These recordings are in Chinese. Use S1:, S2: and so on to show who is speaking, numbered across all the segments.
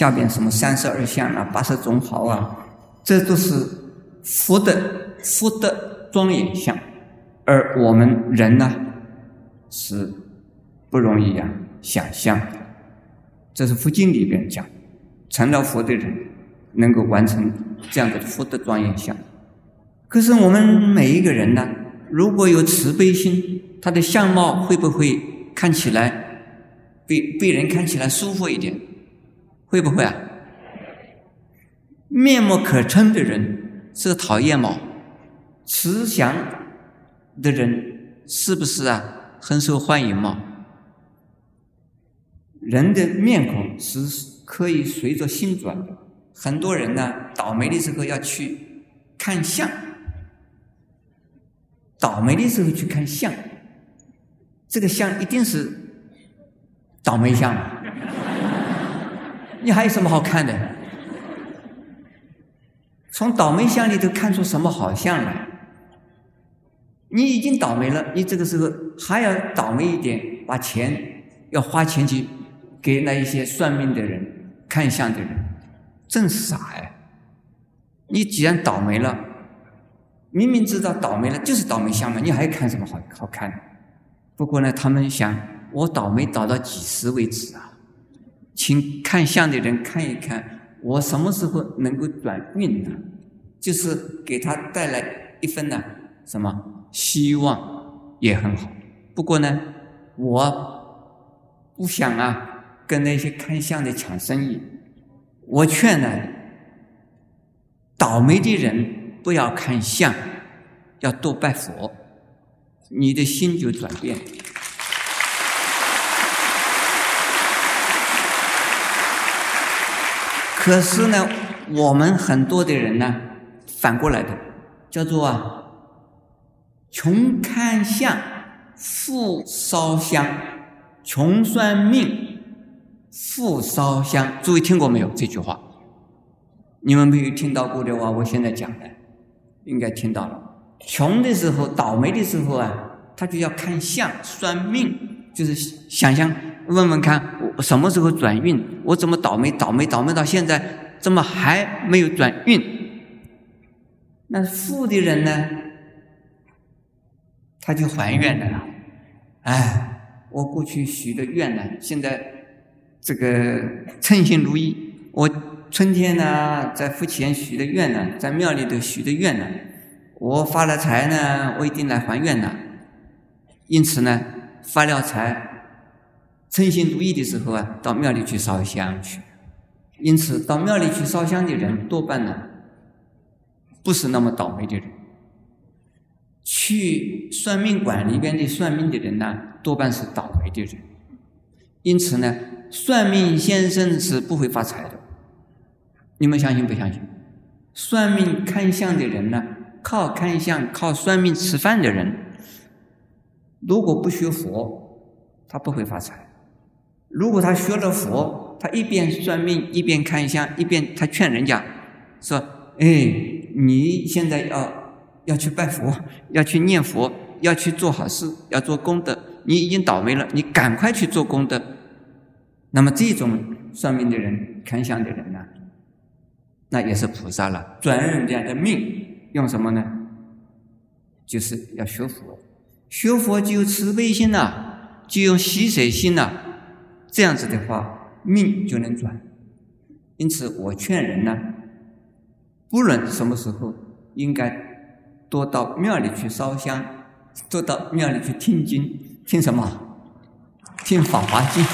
S1: 下边什么三十二相啊、八十种好啊，这都是佛的佛的庄严相，而我们人呢是不容易呀想象。这是佛经里边讲，成了佛的人能够完成这样的佛的庄严相。可是我们每一个人呢，如果有慈悲心，他的相貌会不会看起来被被人看起来舒服一点？会不会啊？面目可憎的人是讨厌吗？慈祥的人是不是啊？很受欢迎吗？人的面孔是可以随着心转的。很多人呢，倒霉的时候要去看相，倒霉的时候去看相，这个相一定是倒霉相。你还有什么好看的？从倒霉相里头看出什么好相来？你已经倒霉了，你这个时候还要倒霉一点，把钱要花钱去给那一些算命的人、看相的人，真傻呀！你既然倒霉了，明明知道倒霉了就是倒霉相嘛，你还看什么好好看的？不过呢，他们想我倒霉倒到几时为止啊？请看相的人看一看，我什么时候能够转运呢？就是给他带来一份呢什么希望也很好。不过呢，我不想啊跟那些看相的抢生意。我劝呢，倒霉的人不要看相，要多拜佛，你的心就转变。可是呢，我们很多的人呢，反过来的，叫做啊，穷看相，富烧香，穷算命，富烧香。诸位听过没有这句话？你们没有听到过的话，我现在讲的，应该听到了。穷的时候，倒霉的时候啊，他就要看相算命，就是想象。问问看，我什么时候转运？我怎么倒霉？倒霉倒霉到现在，怎么还没有转运？那富的人呢？他就还愿了。哎，我过去许的愿呢，现在这个称心如意。我春天呢，在佛前许的愿呢，在庙里头许的愿呢，我发了财呢，我一定来还愿呢。因此呢，发了财。称心如意的时候啊，到庙里去烧香去。因此，到庙里去烧香的人多半呢，不是那么倒霉的人。去算命馆里边的算命的人呢，多半是倒霉的人。因此呢，算命先生是不会发财的。你们相信不相信？算命看相的人呢，靠看相、靠算命吃饭的人，如果不学佛，他不会发财。如果他学了佛，他一边算命一边看相，一边他劝人家说：“哎，你现在要要去拜佛，要去念佛，要去做好事，要做功德。你已经倒霉了，你赶快去做功德。”那么这种算命的人、看相的人呢，那也是菩萨了，转人家的命用什么呢？就是要学佛，学佛就有慈悲心呐，就用喜舍心呐。这样子的话，命就能转。因此，我劝人呢，不论什么时候，应该多到庙里去烧香，多到庙里去听经。听什么？听《法华经》。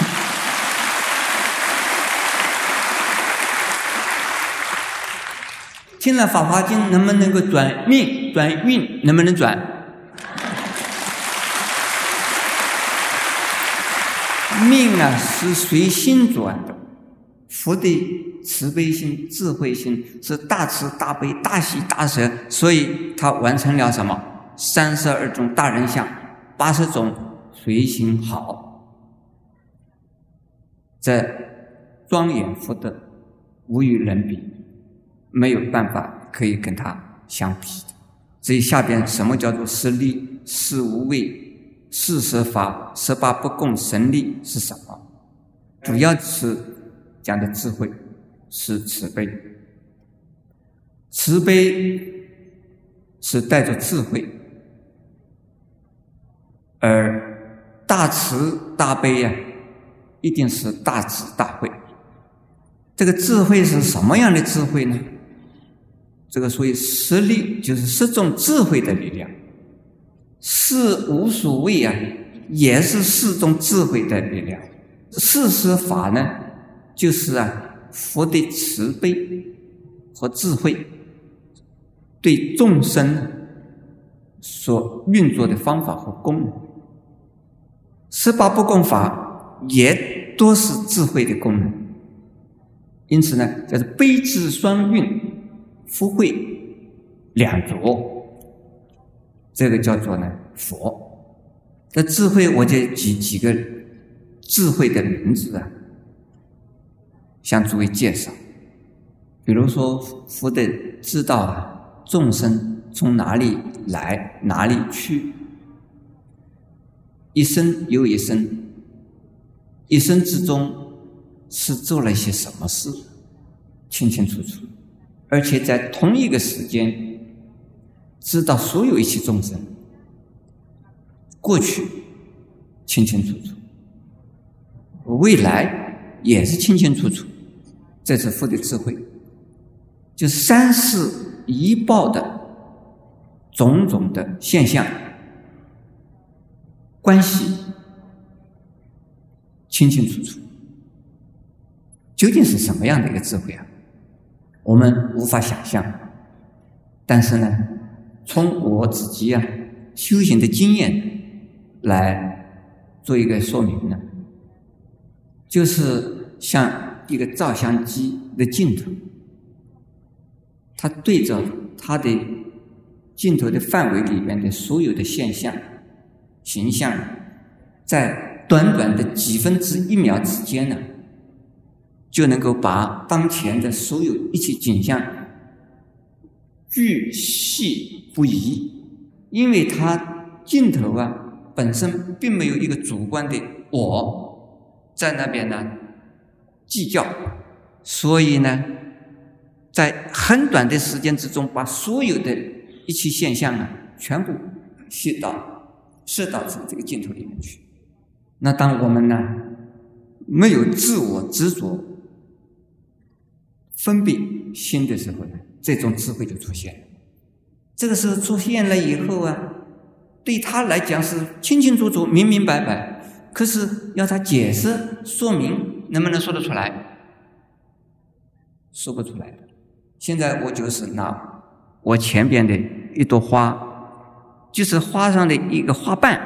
S1: 听了《法华经》，能不能够转命、转运？能不能转？命啊，是随心转的。佛的慈悲心、智慧心是大慈大悲、大喜大舍，所以他完成了什么？三十二种大人相，八十种随心好。这庄严福德无与伦比，没有办法可以跟他相比的。所以下边什么叫做是力？是无畏。四十法、十八不共神力是什么？主要是讲的智慧。是慈悲，慈悲是带着智慧，而大慈大悲呀，一定是大智大慧。这个智慧是什么样的智慧呢？这个所谓实力，就是十种智慧的力量。是无所谓啊，也是四种智慧的力量。四十法呢，就是啊，佛的慈悲和智慧对众生所运作的方法和功能。十八不共法也都是智慧的功能。因此呢，叫做悲智双运，福慧两足。这个叫做呢佛。这智慧，我就举几个智慧的名字啊，向诸位介绍。比如说，佛的知道啊，众生从哪里来，哪里去，一生又一生，一生之中是做了些什么事，清清楚楚，而且在同一个时间。知道所有一切众生过去清清楚楚，未来也是清清楚楚，这是佛的智慧，就三世一报的种种的现象关系清清楚楚，究竟是什么样的一个智慧啊？我们无法想象，但是呢？从我自己啊修行的经验来做一个说明呢，就是像一个照相机的镜头，它对着它的镜头的范围里面的所有的现象、形象，在短短的几分之一秒之间呢，就能够把当前的所有一切景象。巨细不移，因为它镜头啊本身并没有一个主观的我在那边呢计较，所以呢，在很短的时间之中，把所有的一切现象啊全部吸到摄到这个镜头里面去。那当我们呢没有自我执着、分别心的时候呢？这种智慧就出现了。这个时候出现了以后啊，对他来讲是清清楚楚、明明白白。可是要他解释说明，能不能说得出来？说不出来的。现在我就是拿我前边的一朵花，就是花上的一个花瓣，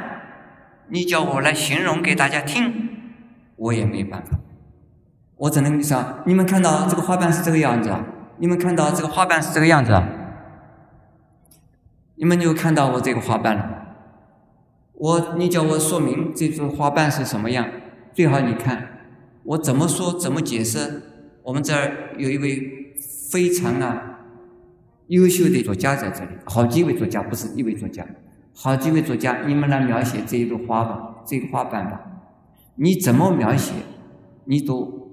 S1: 你叫我来形容给大家听，我也没办法。我只能说，你们看到这个花瓣是这个样子啊。你们看到这个花瓣是这个样子，你们就看到我这个花瓣了。我，你叫我说明这株花瓣是什么样，最好你看我怎么说怎么解释。我们这儿有一位非常啊优秀的作家在这里，好几位作家不是一位作家，好几位作家，你们来描写这一朵花吧，这个花瓣吧，你怎么描写，你都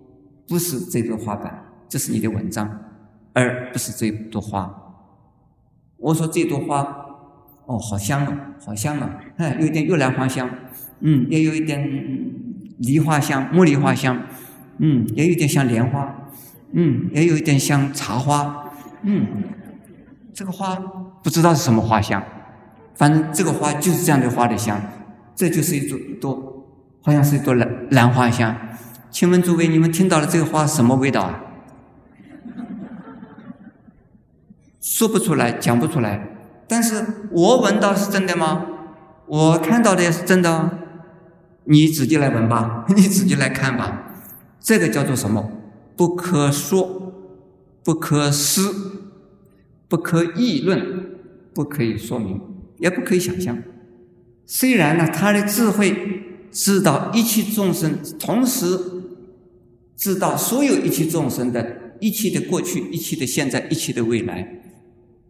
S1: 不是这朵花瓣，这是你的文章。而不是这朵花。我说这朵花，哦，好香啊，好香啊！哎，有点玉兰花香，嗯，也有一点梨花香、茉莉花香，嗯，也有一点像莲花，嗯，也有一点像茶花，嗯，这个花不知道是什么花香，反正这个花就是这样的花的香，这就是一朵朵，好像是一朵兰兰花香。请问诸位，你们听到了这个花什么味道啊？说不出来，讲不出来，但是我闻到是真的吗？我看到的也是真的，你自己来闻吧，你自己来看吧。这个叫做什么？不可说，不可思，不可议论，不可以说明，也不可以想象。虽然呢，他的智慧知道一切众生，同时知道所有一切众生的一切的过去、一切的现在、一切的未来。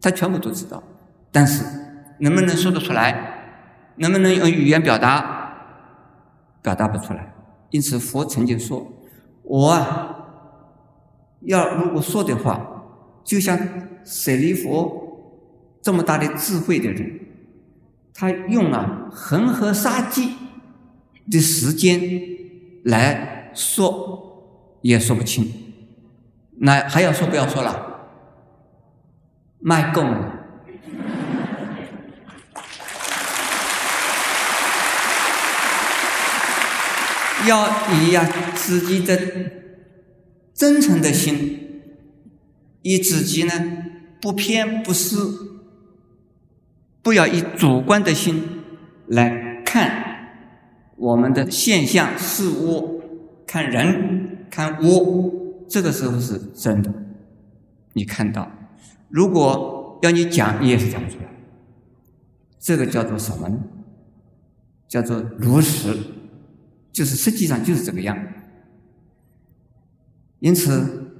S1: 他全部都知道，但是能不能说得出来？能不能用语言表达？表达不出来。因此，佛曾经说：“我啊，要如果说的话，就像舍利弗这么大的智慧的人，他用了恒河沙际的时间来说，也说不清。那还要说不要说了，卖够了。要以呀自己的真诚的心，以自己呢不偏不私，不要以主观的心来看我们的现象事物，看人看物，这个时候是真的。你看到，如果要你讲，你也是讲不出来。这个叫做什么呢？叫做如实。就是实际上就是这个样，因此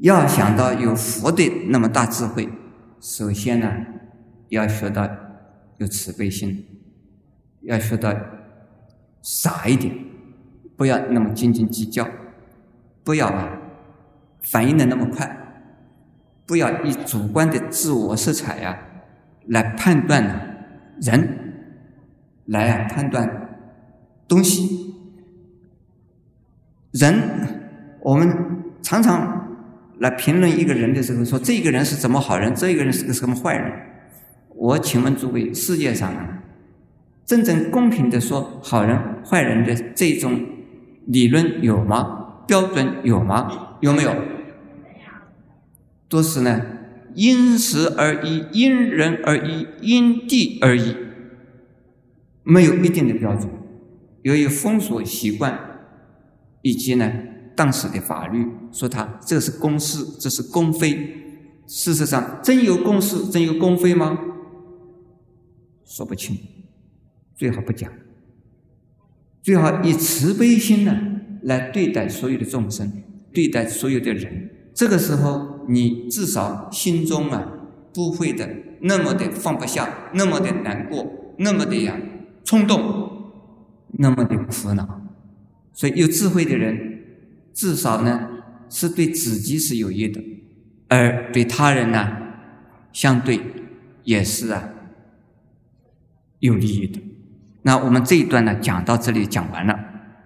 S1: 要想到有佛的那么大智慧，首先呢要学到有慈悲心，要学到傻一点，不要那么斤斤计较，不要啊反应的那么快，不要以主观的自我色彩呀来判断人，来啊判断东西。人，我们常常来评论一个人的时候，说这个人是怎么好人，这个人是个什么坏人。我请问诸位，世界上啊，真正公平的说好人坏人的这种理论有吗？标准有吗？有没有？都是呢，因时而异，因人而异，因地而异，没有一定的标准。由于风俗习惯。以及呢，当时的法律说他这是公事，这是公非。事实上，真有公事，真有公非吗？说不清，最好不讲。最好以慈悲心呢来对待所有的众生，对待所有的人。这个时候，你至少心中啊不会的那么的放不下，那么的难过，那么的呀冲动，那么的苦恼。所以，有智慧的人，至少呢是对自己是有益的，而对他人呢，相对也是啊有利益的。那我们这一段呢讲到这里讲完了。